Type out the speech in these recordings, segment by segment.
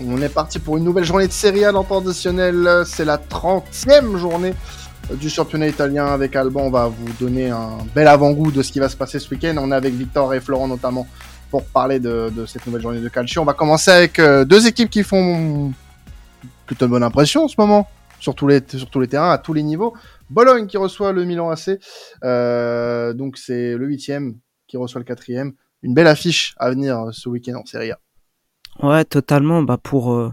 On est parti pour une nouvelle journée de Serie A dans additionnel. C'est la 30e journée du championnat italien avec Alban. On va vous donner un bel avant-goût de ce qui va se passer ce week-end. On est avec Victor et Florent notamment pour parler de, cette nouvelle journée de calcio. On va commencer avec euh, deux équipes qui font plutôt de bonne impression en ce moment, sur tous les, terrains, à tous les niveaux. Bologne qui reçoit le Milan AC. Euh, donc c'est le huitième qui reçoit le quatrième. Une belle affiche à venir ce week-end en Serie A. Ouais, totalement. Bah pour euh,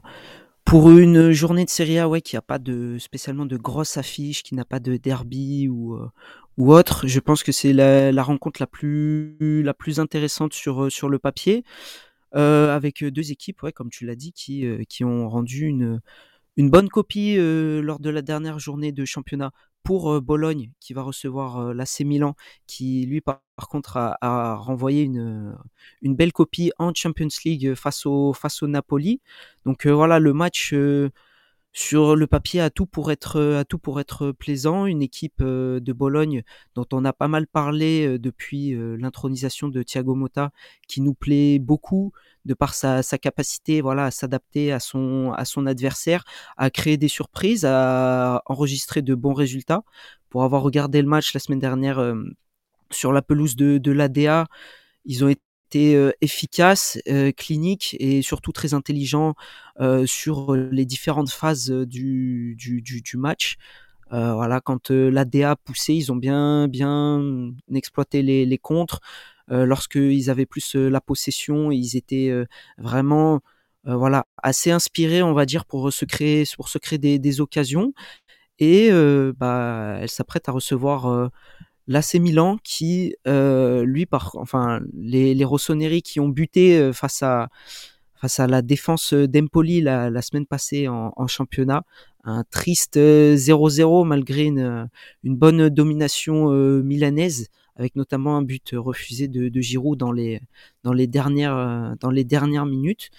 pour une journée de Serie A, ouais, qui a pas de spécialement de grosses affiches, qui n'a pas de derby ou euh, ou autre, je pense que c'est la, la, rencontre la plus la plus intéressante sur euh, sur le papier, euh, avec deux équipes, ouais, comme tu l'as dit, qui qui ont rendu une une bonne copie lors de la dernière journée de championnat pour Bologne qui va recevoir l'AC Milan qui lui par, contre a, renvoyé une, belle copie en Champions League face au Napoli. Donc voilà le match sur le papier a tout pour être à tout pour être plaisant. Une équipe de Bologne dont on a pas mal parlé depuis l'intronisation de Thiago Motta qui nous plaît beaucoup de par sa, sa capacité voilà à s'adapter à son à son adversaire, à créer des surprises, à enregistrer de bons résultats. Pour avoir regardé le match la semaine dernière euh, sur la pelouse de, de l'ADA, ils ont été efficaces, euh, cliniques et surtout très intelligents euh, sur les différentes phases du, match. voilà, quand l'ADA poussait, ils ont bien bien exploité les, les contres. Lorsqu'ils avaient plus la possession, ils étaient vraiment voilà assez inspirés, on va dire, pour se créer pour se créer des, des occasions. Et bah, elle s'apprête à recevoir l'AC Milan qui, lui, par, enfin, les, les Rossoneri qui ont buté face à face à la défense d'Empoli la, semaine passée en, championnat. Un triste 0-0 malgré une, bonne domination milanaise avec notamment un but refusé de, Giroud dans les, dans, dernières, euh, minutes.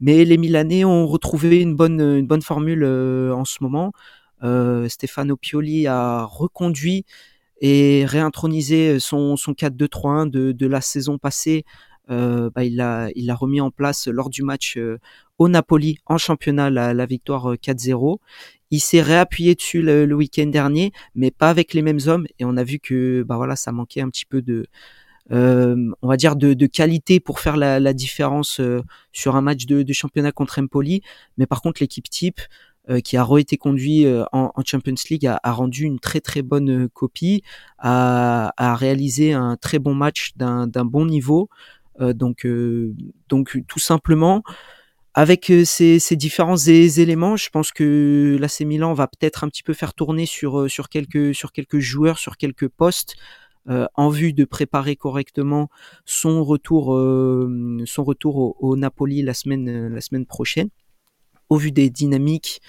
Mais les Milanais ont retrouvé une bonne, une bonne formule euh, en ce moment. Euh, Stefano Pioli a reconduit et réintronisé son, son 4-2-3-1 de, de la saison passée. Euh, bah, il l'a il a remis en place lors du match euh, au Napoli en championnat la, la victoire 4-0 il s'est réappuyé dessus le, week-end dernier, mais pas avec les mêmes hommes. Et on a vu que bah voilà, ça manquait un petit peu de, euh, on va dire de, de, qualité pour faire la, la différence euh, sur un match de, de, championnat contre Empoli. Mais par contre, l'équipe type euh, qui a re-été conduit euh, en, Champions League a, rendu une très très bonne copie, a, réalisé un très bon match d'un bon niveau. donc donc tout simplement avec euh, ces, ces, différents éléments, je pense que l'AC Milan va peut-être un petit peu faire tourner sur, euh, sur, quelques, sur quelques joueurs, sur quelques postes, euh, en vue de préparer correctement son retour, euh, son retour au, au, Napoli la semaine, la semaine prochaine, au vu des dynamiques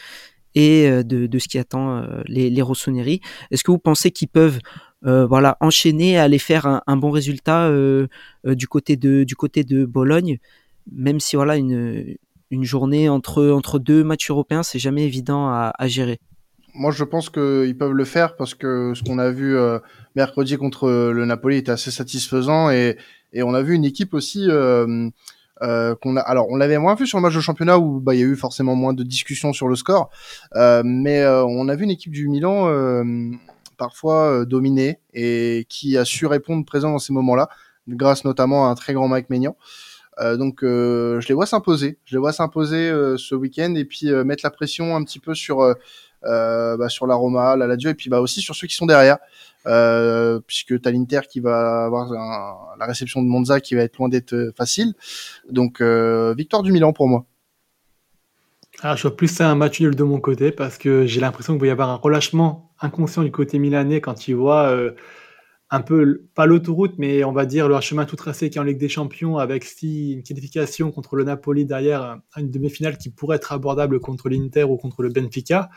et de, de ce qui attend les, les Rossoneri. Est-ce que vous pensez qu'ils peuvent euh, voilà enchaîner, aller faire un, bon résultat du côté de du côté de Bologne, même si voilà une une journée entre, entre deux matchs européens, c'est jamais évident à, gérer? Moi, je pense qu'ils peuvent le faire parce que ce qu'on a vu euh, mercredi contre le Napoli était assez satisfaisant et, et on a vu une équipe aussi euh, euh, qu'on a. Alors, on l'avait moins vu sur le match de championnat où bah, il y a eu forcément moins de discussions sur le score, euh, mais euh, on a vu une équipe du Milan parfois dominée et qui a su répondre présent dans ces moments-là, grâce notamment à un très grand Mike Maignan. Euh, donc euh, je les vois s'imposer, je les vois s'imposer euh, ce week-end et puis mettre la pression un petit peu sur bah, sur la Roma, la Lazio et puis bah aussi sur ceux qui sont derrière. Euh, puisque tu as l'Inter qui va avoir la réception de Monza qui va être loin d'être facile. Donc euh, victoire du Milan pour moi. Alors, je vois plus ça un match nul de mon côté parce que j'ai l'impression qu'il va y avoir un relâchement inconscient du côté milanais quand il voit euh, un peu, pas l'autoroute, mais on va dire leur chemin tout tracé qui est en Ligue des Champions avec si une qualification contre le Napoli derrière une demi-finale qui pourrait être abordable contre l'Inter ou contre le Benfica.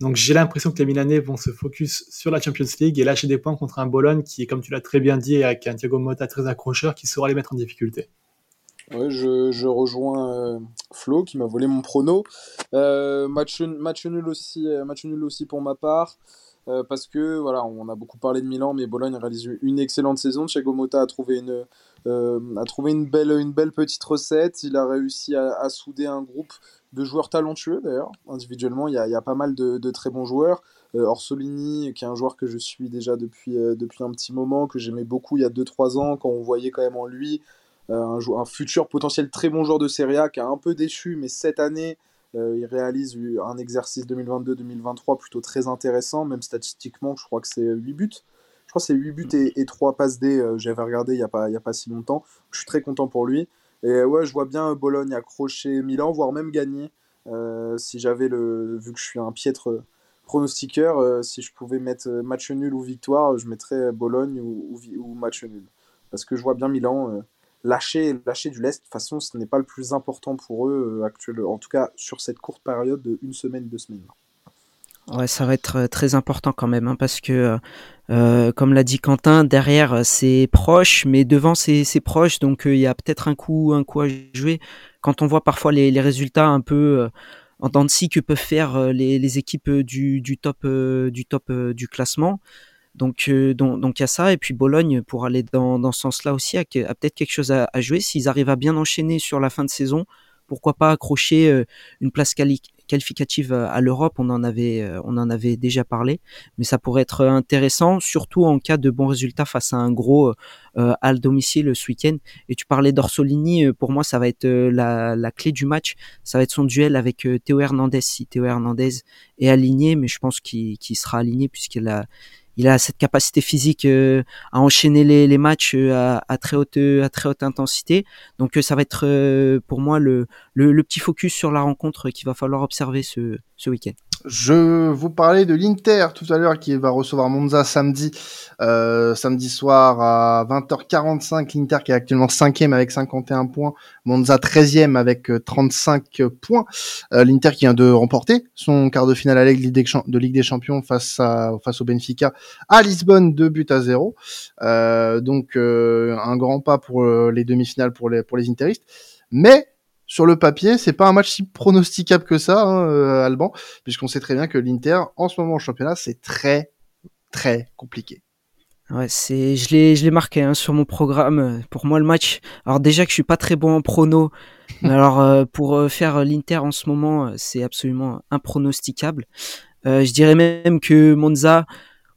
Donc j'ai l'impression que les Milanais vont se focus sur la Champions League et lâcher des points contre un Bologne qui comme tu l'as très bien dit, avec un Thiago Motta très accrocheur qui saura les mettre en difficulté. Ouais, je, rejoins euh, Flo qui m'a volé mon prono. Euh, euh, match nul aussi pour ma part. Parce que voilà, on a beaucoup parlé de Milan, mais Bologne réalise une excellente saison. Thiago Motta a trouvé une, a trouvé une belle, une belle petite recette. Il a réussi à, souder un groupe de joueurs talentueux d'ailleurs. Individuellement, il y, a, pas mal de, très bons joueurs. Orsolini, qui est un joueur que je suis déjà depuis, depuis un petit moment, que j'aimais beaucoup il y a 2-3 ans, quand on voyait quand même en lui un, un, futur potentiel très bon joueur de Serie A, qui a un peu déçu, mais cette année, euh, il réalise un exercice 2022-2023 plutôt très intéressant, même statistiquement, je crois que c'est 8 buts. Je crois que c'est 8 buts et, et 3 passes D, euh, j'avais regardé il n'y a, pas, il y a pas si longtemps. Je suis très content pour lui. Et ouais, je vois bien Bologne accrocher Milan, voire même gagner. Euh, si j'avais le. Vu que je suis un piètre pronostiqueur, si je pouvais mettre match nul ou victoire, je mettrais Bologne ou, ou, match nul. Parce que je vois bien Milan lâcher, lâcher du lest, de toute façon, ce n'est pas le plus important pour eux euh, actuellement, en tout cas sur cette courte période de une semaine, deux semaines. Ouais, ça va être euh, très important quand même, hein, parce que, euh, comme l'a dit Quentin, derrière c'est proche, mais devant c'est proche, donc il y a peut-être un coup, un coup à jouer. Quand on voit parfois les, résultats un peu en dents de scie que peuvent faire les, les équipes du, du top, du top du classement, donc, euh, donc, il y a ça. Et puis Bologne, pour aller dans, dans ce sens-là aussi, a, peut-être quelque chose à, jouer. S'ils arrivent à bien enchaîner sur la fin de saison, pourquoi pas accrocher euh, une place qualificative à l'Europe On en avait, euh, on en avait déjà parlé, mais ça pourrait être intéressant, surtout en cas de bons résultats face à un gros euh, à domicile ce week-end. Et tu parlais d'Orsolini, pour moi, ça va être la, la, clé du match. Ça va être son duel avec Théo Hernandez. Si Théo Hernandez est aligné, mais je pense qu'il sera aligné puisqu'il a il a cette capacité physique euh, à enchaîner les, matchs euh, à, très haute à très haute intensité. Donc euh, ça va être pour moi le, le, le, petit focus sur la rencontre qu'il va falloir observer ce, ce week-end. Je vous parlais de l'Inter tout à l'heure qui va recevoir Monza samedi, euh, samedi soir à 20h45. L'Inter qui est actuellement 5e avec 51 points, Monza 13e avec 35 euh, points. Euh, L'Inter qui vient de remporter son quart de finale à Ligue de Ligue des Champions face, à, face au Benfica à Lisbonne, 2 buts à 0. Euh, donc euh, un grand pas pour les demi-finales pour les, pour les Interistes. Mais sur le papier, c'est pas un match si pronosticable que ça, hein, euh, Alban, puisqu'on sait très bien que l'Inter, en ce moment au championnat, c'est très, très compliqué. Ouais, c'est, je l'ai, je l'ai marqué hein, sur mon programme. Pour moi, le match. Alors déjà que je suis pas très bon en prono, mais alors euh, pour euh, faire l'Inter en ce moment, c'est absolument impronosticable. je dirais même que Monza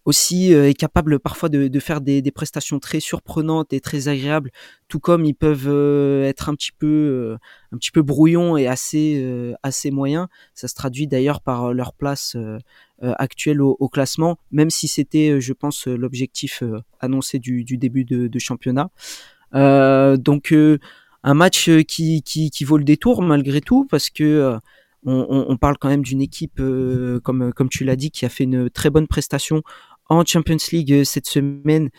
aussi euh, est capable parfois de, de faire des, des, prestations très surprenantes et très agréables, tout comme ils peuvent euh, être un petit peu euh, un petit peu brouillons et assez assez moyens. Ça se traduit d'ailleurs par leur place actuelle au, au, classement, même si c'était, je pense, l'objectif annoncé du, du, début de, de championnat. donc un match qui, qui, qui, vaut le détour malgré tout parce que on, on, parle quand même d'une équipe, comme, comme tu l'as dit, qui a fait une très bonne prestation en Champions League euh, cette semaine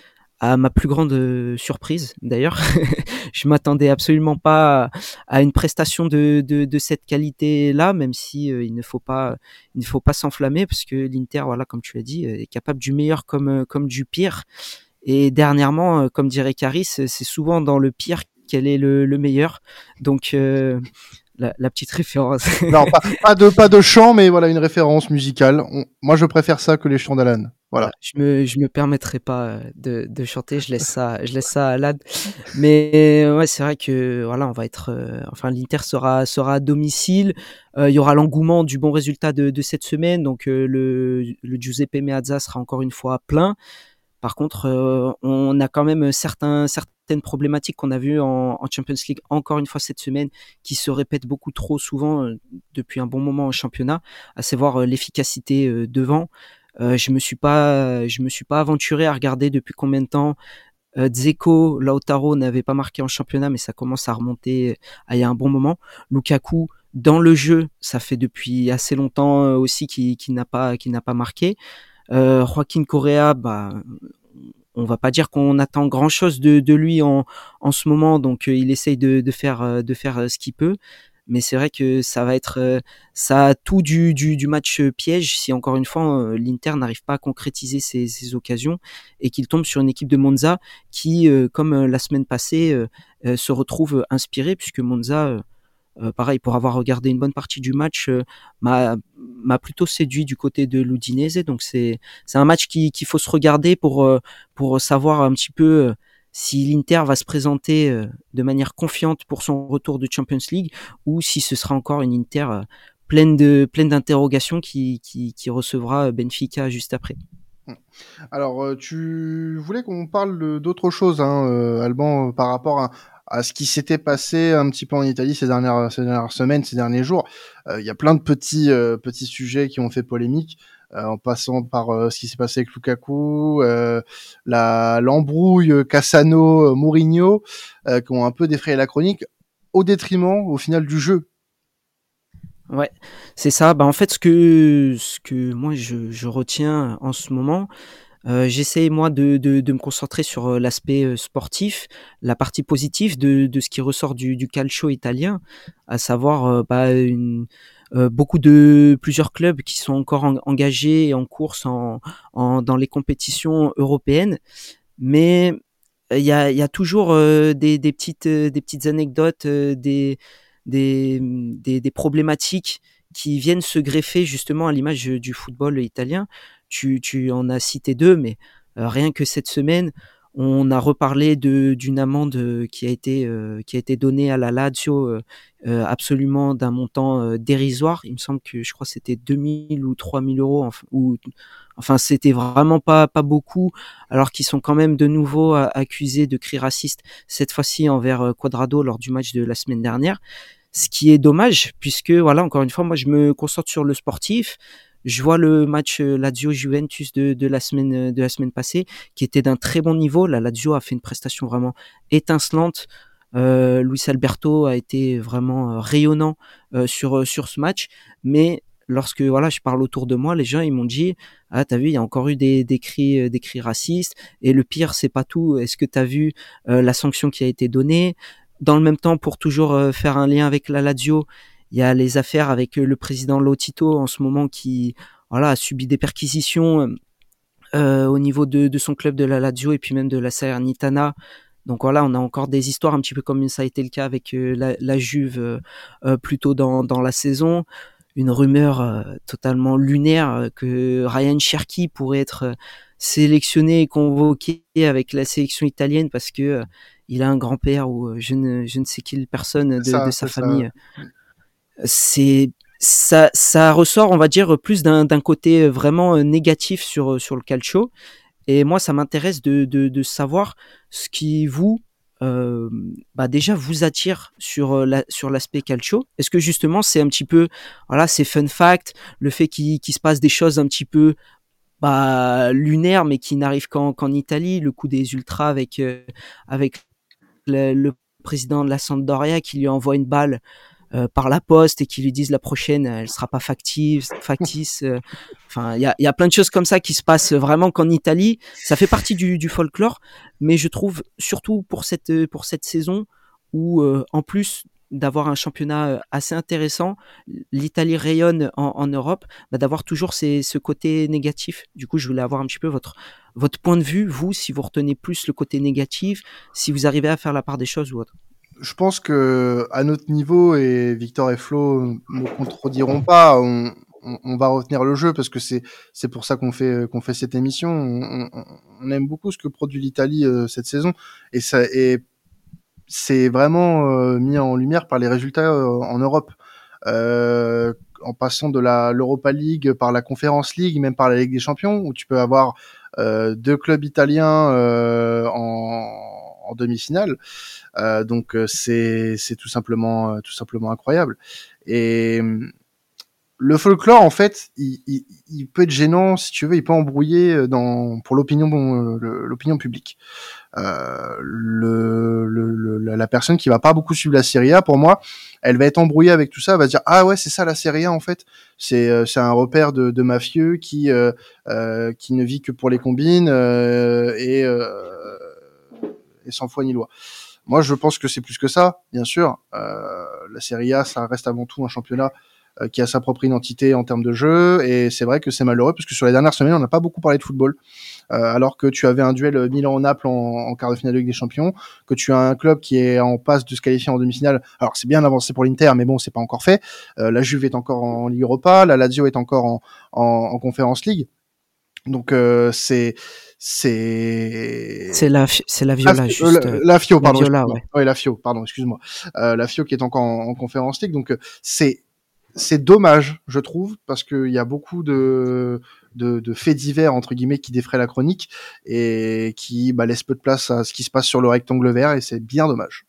à ma plus grande euh, surprise d'ailleurs. je m'attendais absolument pas à, une prestation de, de, cette qualité-là, même si euh, il ne faut pas il ne faut pas s'enflammer parce que l'Inter, voilà, comme tu l'as dit, est capable du meilleur comme comme du pire. Et dernièrement, comme dirait Caris, c'est souvent dans le pire qu'elle est le, le meilleur. Donc la, petite référence. non, pas, pas, de pas de chant, mais voilà une référence musicale. moi, je préfère ça que les chants d'Alan. Voilà. Je me je me permettrai pas euh, de, de chanter. Je laisse ça je laisse ça à Alan. Mais ouais, c'est vrai que voilà, on va être. Euh, enfin, l'Inter sera sera à domicile. Euh, il y aura l'engouement du bon résultat de, de cette semaine. Donc le le Giuseppe Meazza sera encore une fois plein. Par contre, on a quand même certains certaines problématiques qu'on a vues en, Champions League encore une fois cette semaine, qui se répètent beaucoup trop souvent euh, depuis un bon moment en championnat, à savoir euh, l'efficacité euh, je me suis pas, je me suis pas aventuré à regarder depuis combien de temps Dzeko, Lautaro n'avait pas marqué en championnat, mais ça commence à remonter à il y a un bon moment. Lukaku, dans le jeu, ça fait depuis assez longtemps aussi qu'il n'a pas, qu'il n'a pas marqué. Euh, Joaquin Correa, bah, on va pas dire qu'on attend grand chose de, de lui en, en, ce moment, donc euh, il essaye de, de faire euh, de faire euh, ce qu'il peut. Mais c'est vrai que ça va être ça a tout du, du, du match piège si encore une fois l'Inter n'arrive pas à concrétiser ses, ses occasions et qu'il tombe sur une équipe de Monza qui, comme la semaine passée, se retrouve inspirée puisque Monza pareil pour avoir regardé une bonne partie du match, m'a plutôt séduit du côté de l'Udinese. Donc c'est un match qu'il faut se regarder pour pour savoir un petit peu si l'Inter va se présenter euh, de manière confiante pour son retour de Champions League ou si ce sera encore une Inter euh, pleine de pleine d'interrogations qui, qui, recevra Benfica juste après. Alors, euh, tu voulais qu'on parle d'autre chose, hein, Alban, par rapport à, à ce qui s'était passé un petit peu en Italie ces dernières, ces dernières semaines, ces derniers jours. Il y a plein de petits, petits sujets qui ont fait polémique. Euh, en passant par euh, ce qui s'est passé avec Lukaku, euh, la l'embrouille Cassano Mourinho, qui ont un peu défrayé la chronique, au détriment au final du jeu Ouais, c'est ça. Bah en fait, ce que ce que moi je, je retiens en ce moment, euh, j'essaie moi de, de, me concentrer sur l'aspect sportif, la partie positive de, de ce qui ressort du, calcio italien, à savoir bah, une, euh, beaucoup de plusieurs clubs qui sont encore engagés en course en, dans les compétitions européennes, mais il y a, toujours euh, des, petites des petites anecdotes, euh, des, des, des, des problématiques qui viennent se greffer justement à l'image du football italien. Tu, tu en as cité deux, mais rien que cette semaine, on a reparlé d'une amende euh, qui a été euh, qui a été donnée à la Lazio euh, absolument d'un montant dérisoire. Il me semble que je crois c'était 2000 ou 3000 euros enfin, ou enfin c'était vraiment pas pas beaucoup alors qu'ils sont quand même de nouveau accusés de cris racistes cette fois-ci envers Quadrado lors du match de la semaine dernière. Ce qui est dommage puisque voilà encore une fois moi je me concentre sur le sportif je vois le match euh, Lazio Juventus de, de la semaine euh, de la semaine passée qui était d'un très bon niveau. La Lazio a fait une prestation vraiment étincelante. Euh, Luis Alberto a été vraiment euh, rayonnant sur sur ce match, mais lorsque voilà, je parle autour de moi, les gens ils m'ont dit ah t'as vu il y a encore eu des, des cris des cris racistes et le pire c'est pas tout. Est-ce que t'as vu la sanction qui a été donnée? Dans le même temps, pour toujours faire un lien avec la Lazio, il y a les affaires avec euh, le président Lotito en ce moment qui voilà a subi des perquisitions euh, euh, au niveau de, de, son club de la Lazio et puis même de la Salernitana. Donc voilà, on a encore des histoires un petit peu comme ça a été le cas avec la, la, Juve euh, plus tôt dans, dans la saison. Une rumeur totalement lunaire que Ryan Cherky pourrait être sélectionné et convoqué avec la sélection italienne parce que il a un grand-père ou je ne, je ne sais quelle personne de, de sa famille c'est ça, ça ressort, on va dire, plus d'un côté vraiment négatif sur sur le calcio. Et moi, ça m'intéresse de, de, de, savoir ce qui vous euh, bah déjà vous attire sur la, sur l'aspect calcio. Est-ce que justement c'est un petit peu voilà c'est fun fact, le fait qu'il se passe des choses un petit peu bah, lunaires mais qui n'arrivent qu'en qu'en Italie, le coup des ultras avec avec le, le, président de la Sampdoria qui lui envoie une balle euh, par la poste et qui lui disent la prochaine elle sera pas factive, factice. Euh. Enfin, il y a, y a, plein de choses comme ça qui se passent vraiment qu'en Italie. Ça fait partie du, du, folklore, mais je trouve surtout pour cette pour cette saison où euh, en plus d'avoir un championnat assez intéressant, l'Italie rayonne en, en Europe, bah, d'avoir toujours ces, ce côté négatif. Du coup, je voulais avoir un petit peu votre votre point de vue, vous, si vous retenez plus le côté négatif, si vous arrivez à faire la part des choses ou autre je pense que à notre niveau et Victor et Flo ne contrediront pas, on, va retenir le jeu parce que c'est c'est pour ça qu'on fait qu'on fait cette émission. On, aime beaucoup ce que produit l'Italie euh, cette saison et ça et c'est vraiment euh, mis en lumière par les résultats euh, en Europe. en passant de la l'Europa League par la Conference League, même par la Ligue des Champions, où tu peux avoir deux clubs italiens en en demi-finale. Euh, donc euh, c'est c'est tout simplement euh, tout simplement incroyable. Et le folklore, en fait, il, peut être gênant, si tu veux, il peut embrouiller pour l'opinion publique. La personne qui va pas beaucoup suivre la Serie A, pour moi, elle va être embrouillée avec tout ça, elle va se dire ah ouais c'est ça la Serie A en fait, c'est un repère de, mafieux qui qui ne vit que pour les combines et et sans foi ni loi. Moi, je pense que c'est plus que ça, bien sûr. Euh, la Serie A, ça reste avant tout un championnat euh, qui a sa propre identité en termes de jeu, et c'est vrai que c'est malheureux parce que sur les dernières semaines, on n'a pas beaucoup parlé de football. alors que tu avais un duel Milan-Naples en, quart de finale de Ligue des Champions, que tu as un club qui est en passe de se qualifier en demi-finale. Alors c'est bien avancé pour l'Inter, mais bon, c'est pas encore fait. la Juve est encore en Ligue Europa, la Lazio est encore en, en, en Conference League. Donc euh, c'est c'est c'est la c'est la Viola la, juste la, Fio pardon la Viola, ouais. la Fio pardon excuse-moi. Euh, la Fio qui est encore en, en conférence league donc c'est c'est dommage je trouve parce qu'il y a beaucoup de, de de faits divers entre guillemets qui défraient la chronique et qui bah, laissent peu de place à ce qui se passe sur le rectangle vert et c'est bien dommage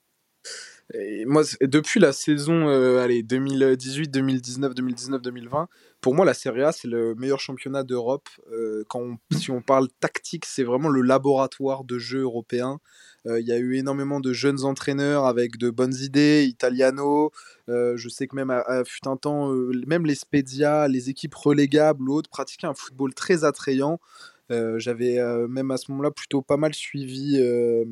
et moi, depuis la saison euh, allez, 2018, 2019, 2019, 2020, pour moi, la Serie A, c'est le meilleur championnat d'Europe. Euh, quand si on parle tactique, c'est vraiment le laboratoire de jeu européen. Euh, il y a eu énormément de jeunes entraîneurs avec de bonnes idées, Italiano. Je sais que même à, fut un temps, même les Spedia, les équipes relégables ou autres pratiquaient un football très attrayant. Euh, j'avais euh, même à ce moment-là plutôt pas mal suivi euh,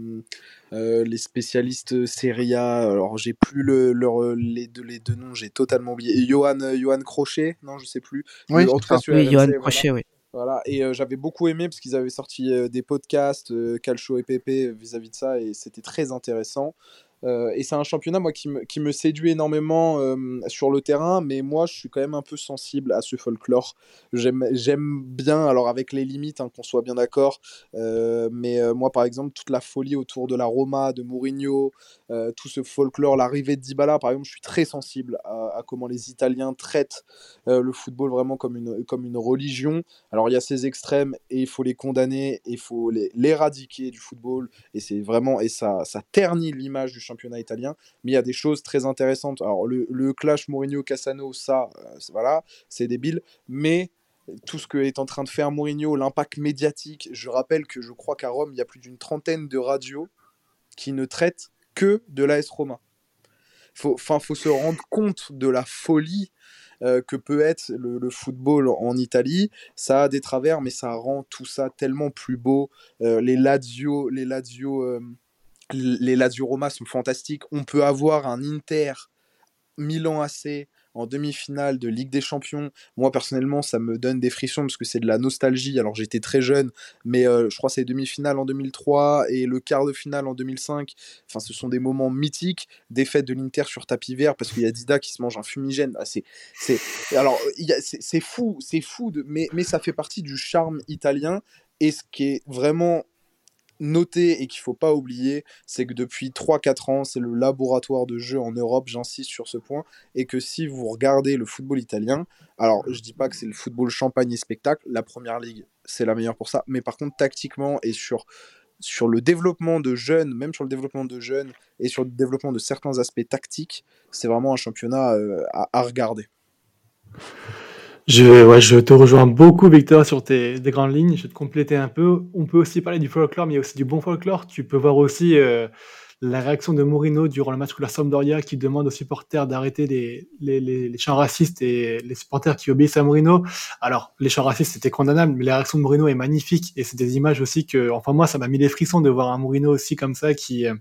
les spécialistes Serie A. Alors j'ai plus le, leur, les, deux, les deux noms, j'ai totalement oublié. Johan, Johan Crochet, non je sais plus. Oui, en tout cas, oui, Johan Crochet, oui. Voilà, et j'avais beaucoup aimé parce qu'ils avaient sorti des podcasts, Calcio et Pepe vis-à-vis de ça, et c'était très intéressant. Euh, et c'est un championnat moi qui me, qui me séduit énormément euh, sur le terrain, mais moi je suis quand même un peu sensible à ce folklore. J'aime bien, alors avec les limites, hein, qu'on soit bien d'accord, euh, mais moi par exemple toute la folie autour de la Roma, de Mourinho, tout ce folklore, l'arrivée de Dybala par exemple, je suis très sensible à, comment les Italiens traitent le football vraiment comme une, comme une religion. Alors il y a ces extrêmes et il faut les condamner, il faut l'éradiquer du football, et c'est vraiment, et ça, ça ternit l'image du championnat italien, mais il y a des choses très intéressantes. Alors le, clash Mourinho-Cassano, ça, euh, voilà, c'est débile, mais tout ce que est en train de faire Mourinho, l'impact médiatique, je rappelle que je crois qu'à Rome, il y a plus d'une trentaine de radios qui ne traitent que de l'AS Roma. Faut, faut se rendre compte de la folie euh, que peut être le, football en Italie. Ça a des travers, mais ça rend tout ça tellement plus beau. Euh, les Lazio, les Lazio les Lazio Roma sont fantastiques. On peut avoir un Inter Milan AC en demi-finale de Ligue des Champions. Moi, personnellement, ça me donne des frissons parce que c'est de la nostalgie. Alors, j'étais très jeune, mais euh, je crois que c'est demi-finale en 2003 et le quart de finale en 2005. Enfin, ce sont des moments mythiques. Défaite de l'Inter sur tapis vert parce qu'il y a Dida qui se mange un fumigène. Ah, c'est, c'est, alors, c'est fou, c'est fou, de, mais, mais ça fait partie du charme italien. Et ce qui est vraiment noter et qu'il faut pas oublier, c'est que depuis 3-4 ans, c'est le laboratoire de jeu en Europe, j'insiste sur ce point, et que si vous regardez le football italien, alors je dis pas que c'est le football champagne et spectacle, la première ligue c'est la meilleure pour ça, mais par contre tactiquement et sur sur le développement de jeunes, même sur le développement de jeunes et sur le développement de certains aspects tactiques, c'est vraiment un championnat euh, à regarder. Je, ouais, je te rejoins beaucoup, Victor, sur tes, grandes lignes. Je vais te compléter un peu. On peut aussi parler du folklore, mais aussi du bon folklore. Tu peux voir aussi euh, la réaction de Mourinho durant le match contre la Sampdoria qui demande aux supporters d'arrêter les, les, les, chants racistes et les supporters qui obéissent à Mourinho. Alors, les chants racistes, c'était condamnable, mais la réaction de Mourinho est magnifique et c'est des images aussi que, enfin, moi, ça m'a mis les frissons de voir un Mourinho aussi comme ça qui, euh,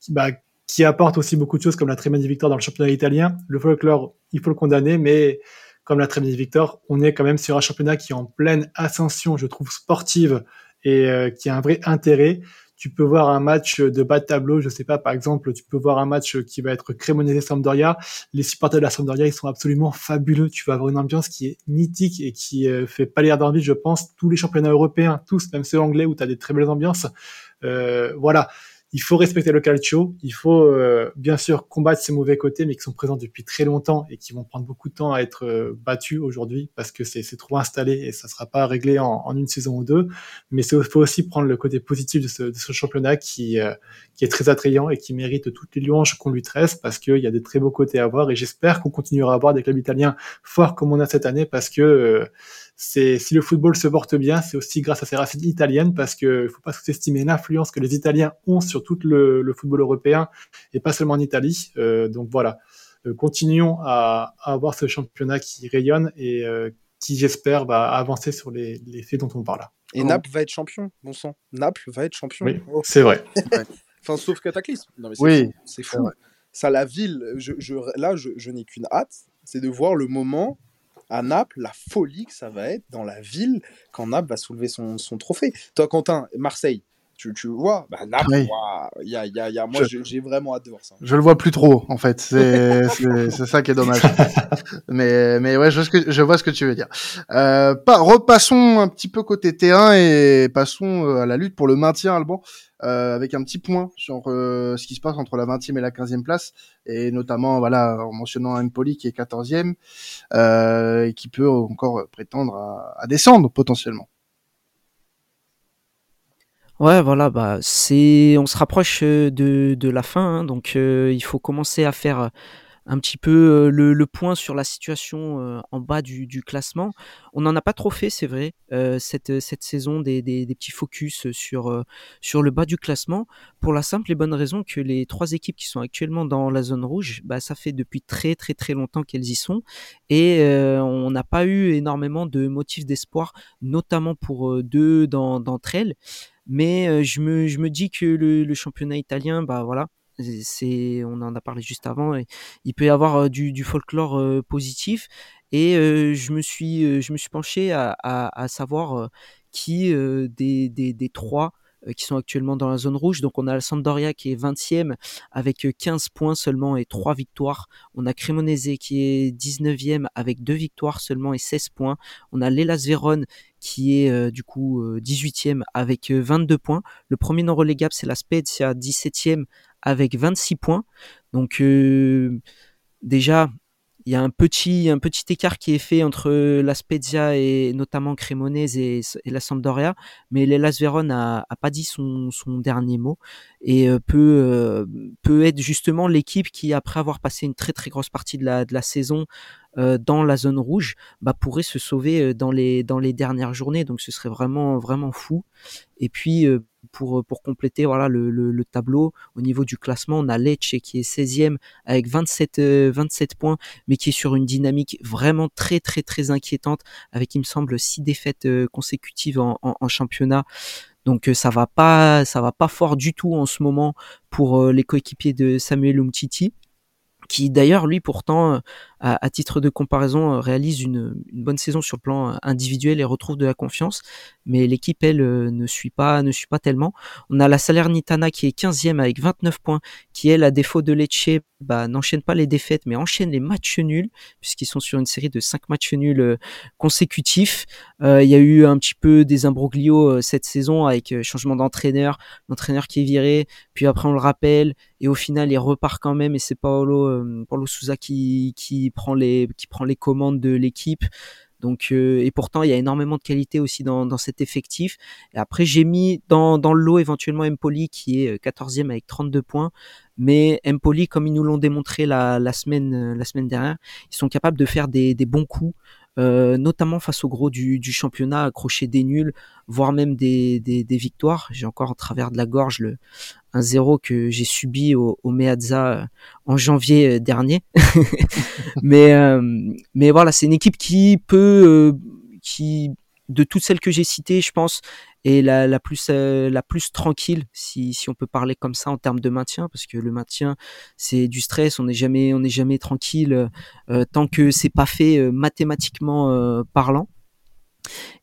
qui, bah, qui apporte aussi beaucoup de choses comme la très belle victoire dans le championnat italien. Le folklore, il faut le condamner, mais comme l'a très bien dit Victor, on est quand même sur un championnat qui est en pleine ascension, je trouve, sportive et euh, qui a un vrai intérêt. Tu peux voir un match de bas de tableau, je sais pas, par exemple, tu peux voir un match qui va être Cremonese Sampdoria. Les supporters de la Sampdoria, ils sont absolument fabuleux. Tu vas avoir une ambiance qui est mythique et qui euh, fait pas l'air d'envie, je pense, tous les championnats européens, tous, même ceux anglais où tu as des très belles ambiances. Euh, voilà il faut respecter le calcio, il faut euh, bien sûr combattre ces mauvais côtés, mais qui sont présents depuis très longtemps et qui vont prendre beaucoup de temps à être euh, battus aujourd'hui parce que c'est trop installé et ça sera pas réglé en, en une saison ou deux. Mais il faut aussi prendre le côté positif de ce, de ce championnat qui, euh, qui est très attrayant et qui mérite toutes les louanges qu'on lui tresse parce qu'il y a des très beaux côtés à voir et j'espère qu'on continuera à avoir des clubs italiens forts comme on a cette année parce que c'est si le football se porte bien, c'est aussi grâce à ces racines italiennes parce que faut pas sous-estimer l'influence que les Italiens ont sur tout le, football européen et pas seulement en Italie. Euh, donc voilà, euh, continuons à, avoir ce championnat qui rayonne et euh, qui j'espère va avancer sur les, faits dont on parle là. Et Naples va être champion, bon sang. Naples va être champion. Oui, c'est vrai. enfin, sauf cataclysme. Non, mais oui, c'est fou. Ça, la ville, je, je, là, je, je n'ai qu'une hâte, c'est de voir le moment à Naples la folie que ça va être dans la ville quand Naples va soulever son, son trophée. Toi, Quentin, Marseille, tu, tu vois, bah, Oui. ouah, y a, y a, y a, moi j'ai vraiment hâte de voir ça. Je le vois plus trop, en fait. C'est c'est- c'est ça qui est dommage. mais mais ouais, je vois ce que je vois ce que tu veux dire. Euh, pas, repassons un petit peu côté terrain et passons euh, à la lutte pour le maintien, Alban, euh, avec un petit point sur euh, ce qui se passe entre la 20e et la 15e place, et notamment voilà en mentionnant Empoli qui est 14e euh, et qui peut encore prétendre à, à descendre potentiellement. Ouais, voilà, bah c'est, on se rapproche de, de la fin, hein, donc il faut commencer à faire un petit peu le, point sur la situation en bas du, classement. On n'en a pas trop fait, c'est vrai, cette, cette saison, des, des, des petits focus sur, sur le bas du classement, pour la simple et bonne raison que les trois équipes qui sont actuellement dans la zone rouge, bah, ça fait depuis très très très longtemps qu'elles y sont, et on n'a pas eu énormément de motifs d'espoir, notamment pour deux d'en- d'entre elles. Mais euh, je me, je me dis que le, le championnat italien, bah voilà, c'est, on en a parlé juste avant, il peut y avoir euh, du, du folklore euh, positif. Et je me suis, je me suis penché à, à, à savoir qui des, des, des trois qui sont actuellement dans la zone rouge. Donc on a la Sampdoria qui est 20e avec euh, 15 points seulement et 3 victoires. On a Cremonese qui est 19e avec 2 victoires seulement et 16 points. On a l'Elas Vérone qui est euh, du coup euh, 18e avec euh, 22 points. Le premier non relégable c'est la Spezia 17e avec 26 points. Donc euh, déjà il y a un petit, écart qui est fait entre la Spezia et notamment Cremonese et, la Sampdoria, mais l'Elas Vérone a, pas dit son, dernier mot et euh, peut, euh, peut être justement l'équipe qui, après avoir passé une très très grosse partie de la, saison euh, dans la zone rouge, bah, pourrait se sauver euh, dans les, dernières journées. Donc ce serait vraiment, vraiment fou. Et puis euh, pour, pour compléter voilà, le, le, le tableau, au niveau du classement, on a Lecce qui est 16e avec 27, euh, 27 points, mais qui est sur une dynamique vraiment très très très inquiétante, avec il me semble six défaites euh, consécutives en, en, championnat. Donc euh, ça va ça va pas fort du tout en ce moment pour euh, les coéquipiers de Samuel Umtiti qui d'ailleurs lui pourtant euh, à, titre de comparaison euh, réalise une, bonne saison sur le plan euh, individuel et retrouve de la confiance. Mais l'équipe elle euh, ne suit pas ne suit pas tellement. On a la Salernitana qui est 15e avec 29 points qui elle à défaut de Lecce bah, n'enchaîne pas les défaites mais enchaîne les matchs nuls puisqu'ils sont sur une série de 5 matchs nuls consécutifs. Il y a eu un petit peu des imbroglios cette saison avec changement d'entraîneur l'entraîneur qui est viré puis après on le rappelle et au final il repart quand même et c'est Paolo Paulo Souza qui prend les qui prend les commandes de l'équipe. Donc euh, et pourtant il y a énormément de qualité aussi dans, cet effectif. Après j'ai mis dans, dans le lot éventuellement Empoli qui est 14e avec 32 points. Mais Empoli comme ils nous l'ont démontré la, semaine la semaine dernière ils sont capables de faire des, bons coups euh, notamment face au gros du, du, championnat, accrocher des nuls, voire même des, des, des victoires. J'ai encore en travers de la gorge le 1-0 que j'ai subi au, au Meazza en janvier dernier. mais, euh, mais voilà, c'est une équipe qui peut, euh, qui de toutes celles que j'ai citées, je pense, est la, plus euh, la plus tranquille, si, si on peut parler comme ça en termes de maintien, parce que le maintien c'est du stress, on n'est jamais on n'est jamais tranquille euh, tant que c'est pas fait euh, mathématiquement euh, parlant.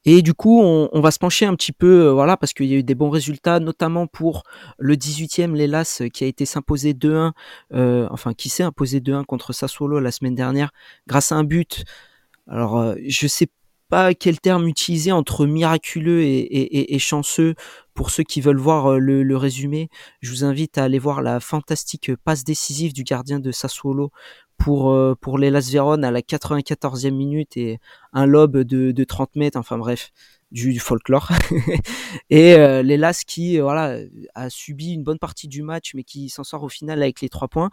Et du coup, on, va se pencher un petit peu, euh, voilà, parce qu'il y a eu des bons résultats, notamment pour le 18e, l'Elas, qui a été s'imposer 2-1, euh, enfin, qui s'est imposé 2-1 contre Sassuolo la semaine dernière, grâce à un but. Alors, euh, je sais pas quel terme utiliser entre miraculeux et, chanceux pour ceux qui veulent voir euh, le, résumé. Je vous invite à aller voir la fantastique passe décisive du gardien de Sassuolo pour euh, pour l'Elas Vérone à la 94e minute et un lob de, de 30 mètres. Enfin bref, du, du folklore. et euh, l'Elas qui voilà a subi une bonne partie du match, mais qui s'en sort au final avec les trois points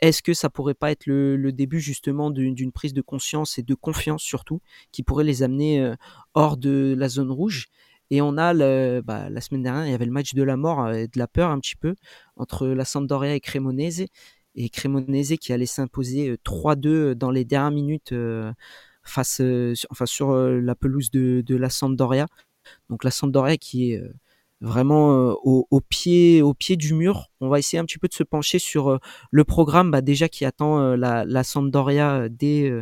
est-ce que ça pourrait pas être le, début justement d'une prise de conscience et de confiance surtout qui pourrait les amener euh, hors de la zone rouge? Et on a bah, la semaine dernière il y avait le match de la mort et de la peur un petit peu entre la Sampdoria et Cremonese et Cremonese qui allait s'imposer 3-2 dans les dernières minutes euh, face euh, sur euh, la pelouse de, de la Sampdoria. Donc la Sampdoria qui est vraiment euh, au, pied au pied du mur. On va essayer un petit peu de se pencher sur euh, le programme bah, déjà qui attend euh, la, la Sampdoria dès,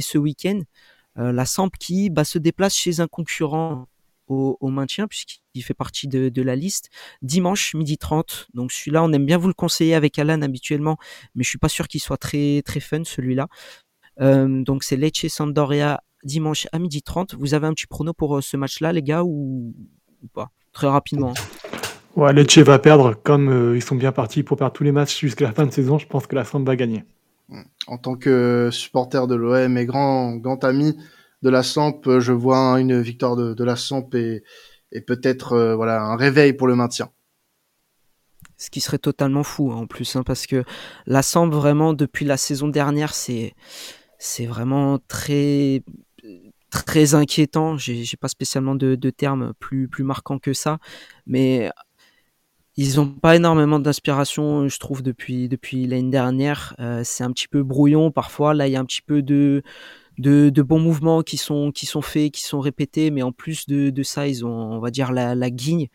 ce week-end. la Samp qui bah, se déplace chez un concurrent au, maintien puisqu'il fait partie de, la liste. Dimanche midi 30 donc celui-là on aime bien vous le conseiller avec Alan habituellement mais je suis pas sûr qu'il soit très très fun celui-là. Donc c'est Lecce Sandoria dimanche à midi 30 vous avez un petit prono pour ce match-là les gars ou pas? Très rapidement Ouais, Lecce va perdre, comme euh, ils sont bien partis pour perdre tous les matchs jusqu'à la fin de saison, je pense que la Samp va gagner. En tant que supporter de l'OM et grand, grand ami de la Samp, je vois une victoire de, la Samp et, peut-être euh, voilà un réveil pour le maintien. Ce qui serait totalement fou hein, en plus, hein, parce que la Samp vraiment depuis la saison dernière, c'est c'est vraiment très très inquiétant. J'ai pas spécialement de, de termes plus plus marquants que ça, mais ils n'ont pas énormément d'inspiration, je trouve, depuis depuis l'année dernière. Euh, c'est un petit peu brouillon parfois. Là, il y a un petit peu de de, de, bons mouvements qui sont qui sont faits, qui sont répétés, mais en plus de, de ça, ils ont, on va dire, la, la guigne.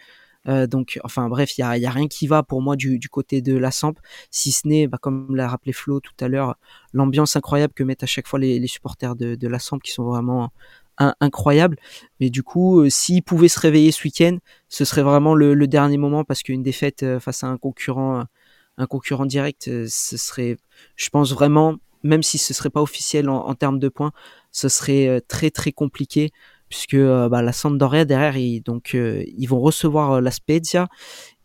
Euh, donc, enfin bref, il y a, a, rien qui va pour moi du, du côté de la Samp, si ce n'est, bah, comme l'a rappelé Flo tout à l'heure, l'ambiance incroyable que mettent à chaque fois les, les supporters de, de la Samp, qui sont vraiment incroyable. Mais du coup, euh, s'il pouvait se réveiller ce week-end, ce serait vraiment le, dernier moment parce qu'une défaite euh, face à un concurrent, euh, un concurrent direct, ce serait, je pense vraiment, même si ce serait pas officiel en, termes de points, ce serait très très compliqué puisque bah, la Sampdoria derrière, ils, donc ils vont recevoir la Spezia,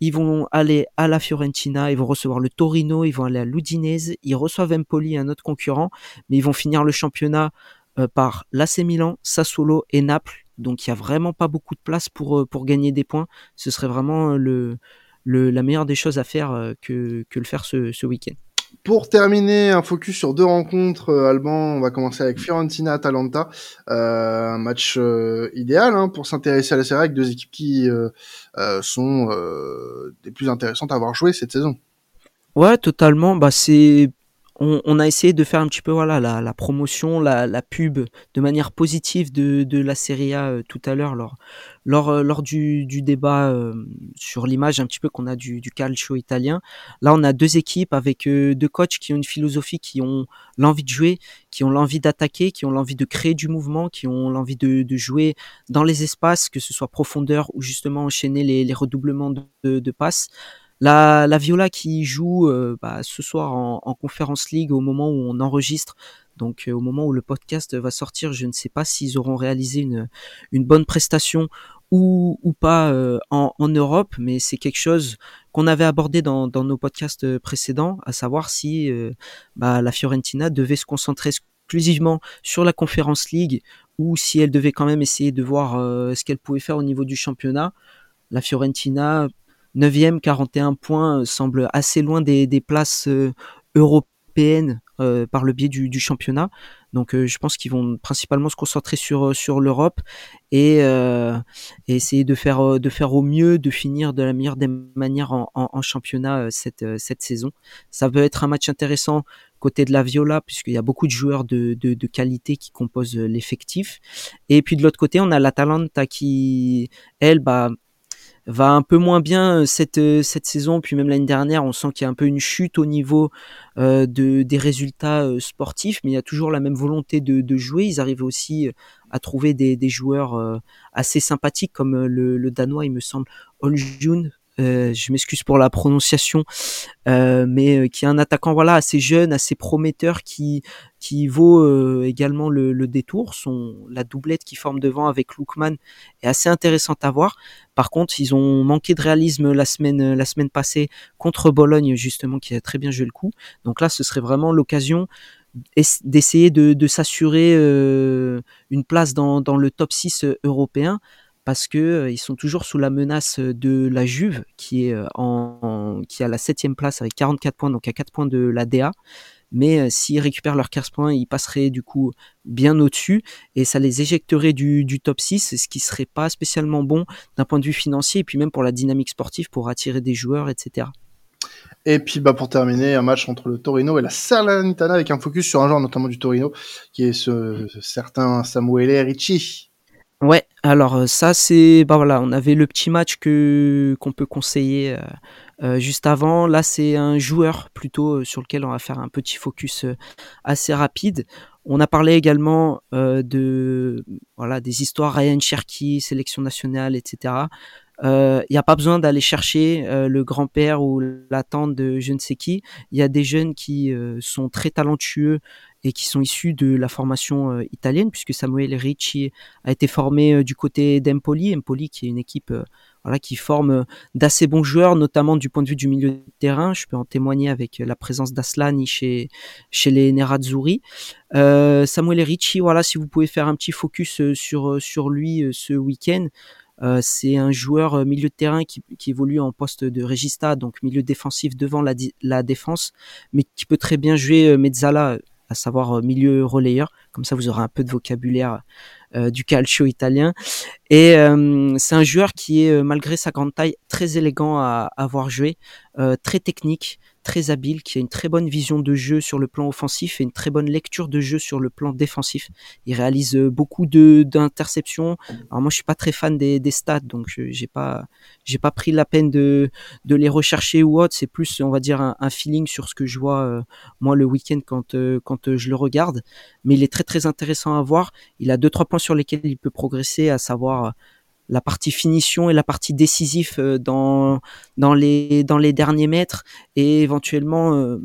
ils vont aller à la Fiorentina, ils vont recevoir le Torino, ils vont aller à l'Udinese, ils reçoivent Empoli, un autre concurrent, mais ils vont finir le championnat euh, par l'AC Milan, Sassuolo et Naples. Donc il y a vraiment pas beaucoup de place pour euh, gagner des points. Ce serait vraiment euh, la meilleure des choses à faire que, que le faire ce week-end. Pour terminer, un focus sur deux rencontres, Alban, on va commencer avec Fiorentina-Atalanta, un match idéal hein, pour s'intéresser à la série avec deux équipes qui sont des plus intéressantes à avoir joué cette saison. Ouais, totalement. Bah on, a essayé de faire un petit peu voilà la, la promotion, la, la, pub de manière positive de, de la Serie A euh, tout à l'heure lors lors, euh, lors du, du débat euh, sur l'image un petit peu qu'on a du, du calcio italien. Là, on a deux équipes avec deux coachs qui ont une philosophie, qui ont l'envie de jouer, qui ont l'envie d'attaquer, qui ont l'envie de créer du mouvement, qui ont l'envie de, de, jouer dans les espaces, que ce soit profondeur ou justement enchaîner les, les redoublements de, de passes. La, la Viola qui joue euh, bah, ce soir en, en Conference League au moment où on enregistre, donc euh, au moment où le podcast va sortir, je ne sais pas s'ils auront réalisé une, une bonne prestation ou, ou pas euh, en, en, Europe, mais c'est quelque chose qu'on avait abordé dans, dans, nos podcasts précédents, à savoir si bah, la Fiorentina devait se concentrer exclusivement sur la Conference League ou si elle devait quand même essayer de voir ce qu'elle pouvait faire au niveau du championnat. La Fiorentina 9e, 41 points, euh, semble assez loin des, des places euh, européennes euh, par le biais du, du championnat. Donc je pense qu'ils vont principalement se concentrer sur sur l'Europe et, et, essayer de faire de faire au mieux, de finir de la meilleure des manières en, en, en championnat cette cette saison. Ça peut être un match intéressant côté de la Viola puisqu'il y a beaucoup de joueurs de, de, de qualité qui composent l'effectif. Et puis de l'autre côté, on a l'Atalanta qui elle bah va un peu moins bien euh, cette euh, cette saison. Puis même l'année dernière on sent qu'il y a un peu une chute au niveau euh, de des résultats sportifs. Mais il y a toujours la même volonté de, de jouer. Ils arrivent aussi à trouver des, des joueurs assez sympathiques comme le, le danois il me semble Oljun je m'excuse pour la prononciation, euh, mais euh, qui est un attaquant voilà assez jeune, assez prometteur, qui qui vaut également le, le, détour. Son la doublette qui forme devant avec Lookman est assez intéressante à voir. Par contre, ils ont manqué de réalisme la semaine la semaine passée contre Bologne justement, qui a très bien joué le coup. Donc là, ce serait vraiment l'occasion d'essayer de, de s'assurer une place dans, dans le top 6 européen parce que ils sont toujours sous la menace de la Juve qui est euh, en, qui a la septième place avec 44 points donc à 4 points de la DA mais s'ils récupèrent leurs 15 points, ils passeraient du coup bien au-dessus et ça les éjecterait du, top 6, ce qui serait pas spécialement bon d'un point de vue financier et puis même pour la dynamique sportive pour attirer des joueurs, etc. Et puis bah pour terminer, un match entre le Torino et la Salernitana avec un focus sur un joueur notamment du Torino qui est ce, ce certain Samuele Ricci. Alors ça c'est bah voilà, on avait le petit match que qu'on peut conseiller euh, juste avant. Là c'est un joueur plutôt sur lequel on va faire un petit focus assez rapide. On a parlé également de voilà des histoires Ryan Cherky, sélection nationale, etc. Il n'y a pas besoin d'aller chercher le grand-père ou la tante de je ne sais qui. Il y a des jeunes qui sont très talentueux et qui sont issus de la formation euh, italienne, puisque Samuel Ricci a été formé euh, du côté d'Empoli, Empoli qui est une équipe euh, voilà, qui forme d'assez bons joueurs, notamment du point de vue du milieu de terrain. Je peux en témoigner avec la présence d'Aslani chez, les Nerazzurri. Euh, Samuel Ricci, voilà, si vous pouvez faire un petit focus sur, sur lui ce week-end, c'est un joueur milieu de terrain qui, qui, évolue en poste de regista, donc milieu défensif devant la, la défense, mais qui peut très bien jouer mezzala à savoir euh, milieu relayeur. Comme ça, vous aurez un peu de vocabulaire euh, du calcio italien. Et euh, c'est un joueur qui est, malgré sa grande taille, très élégant à, à voir jouer, très technique, très habile, qui a une très bonne vision de jeu sur le plan offensif et une très bonne lecture de jeu sur le plan défensif. Il réalise euh, beaucoup d'interceptions. Alors moi je suis pas très fan des, des stats, donc j'ai pas j'ai pas pris la peine de de les rechercher ou autre. C'est plus on va dire un, un, feeling sur ce que je vois euh, moi le week-end quand euh, quand je le regarde. Mais il est très très intéressant à voir. Il a deux trois points sur lesquels il peut progresser, à savoir la partie finition et la partie décisive euh, dans dans les dans les derniers mètres et éventuellement euh,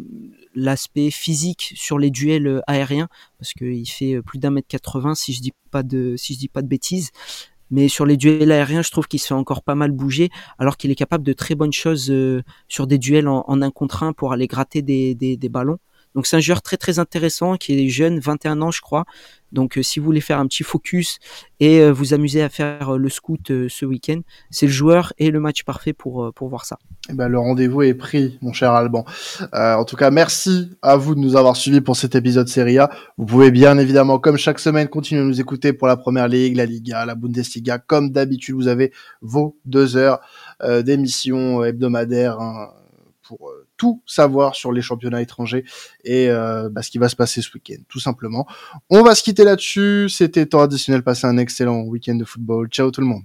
l'aspect physique sur les duels euh, aériens parce qu'il fait plus d'un mètre 80 si je dis pas de si je dis pas de bêtises. Mais sur les duels aériens je trouve qu'il se fait encore pas mal bouger alors qu'il est capable de très bonnes choses sur des duels en, en un contre un pour aller gratter des, des ballons donc c'est un joueur très très intéressant qui est jeune, 21 ans je crois. Donc euh, si vous voulez faire un petit focus et euh, vous amuser à faire euh, le scout ce week-end, c'est le joueur et le match parfait pour pour voir ça. Eh ben, le rendez-vous est pris, mon cher Alban. en tout cas, merci à vous de nous avoir suivis pour cet épisode Serie A. Vous pouvez bien évidemment, comme chaque semaine, continuer à nous écouter pour la Première Ligue, la Liga, la Bundesliga. Comme d'habitude, vous avez vos deux heures d'émission hebdomadaire. Hein, pour euh, tout savoir sur les championnats étrangers et euh, bah, ce qui va se passer ce week-end, tout simplement. On va se quitter là-dessus. C'était temps additionnel. Passez un excellent week-end de football. Ciao tout le monde.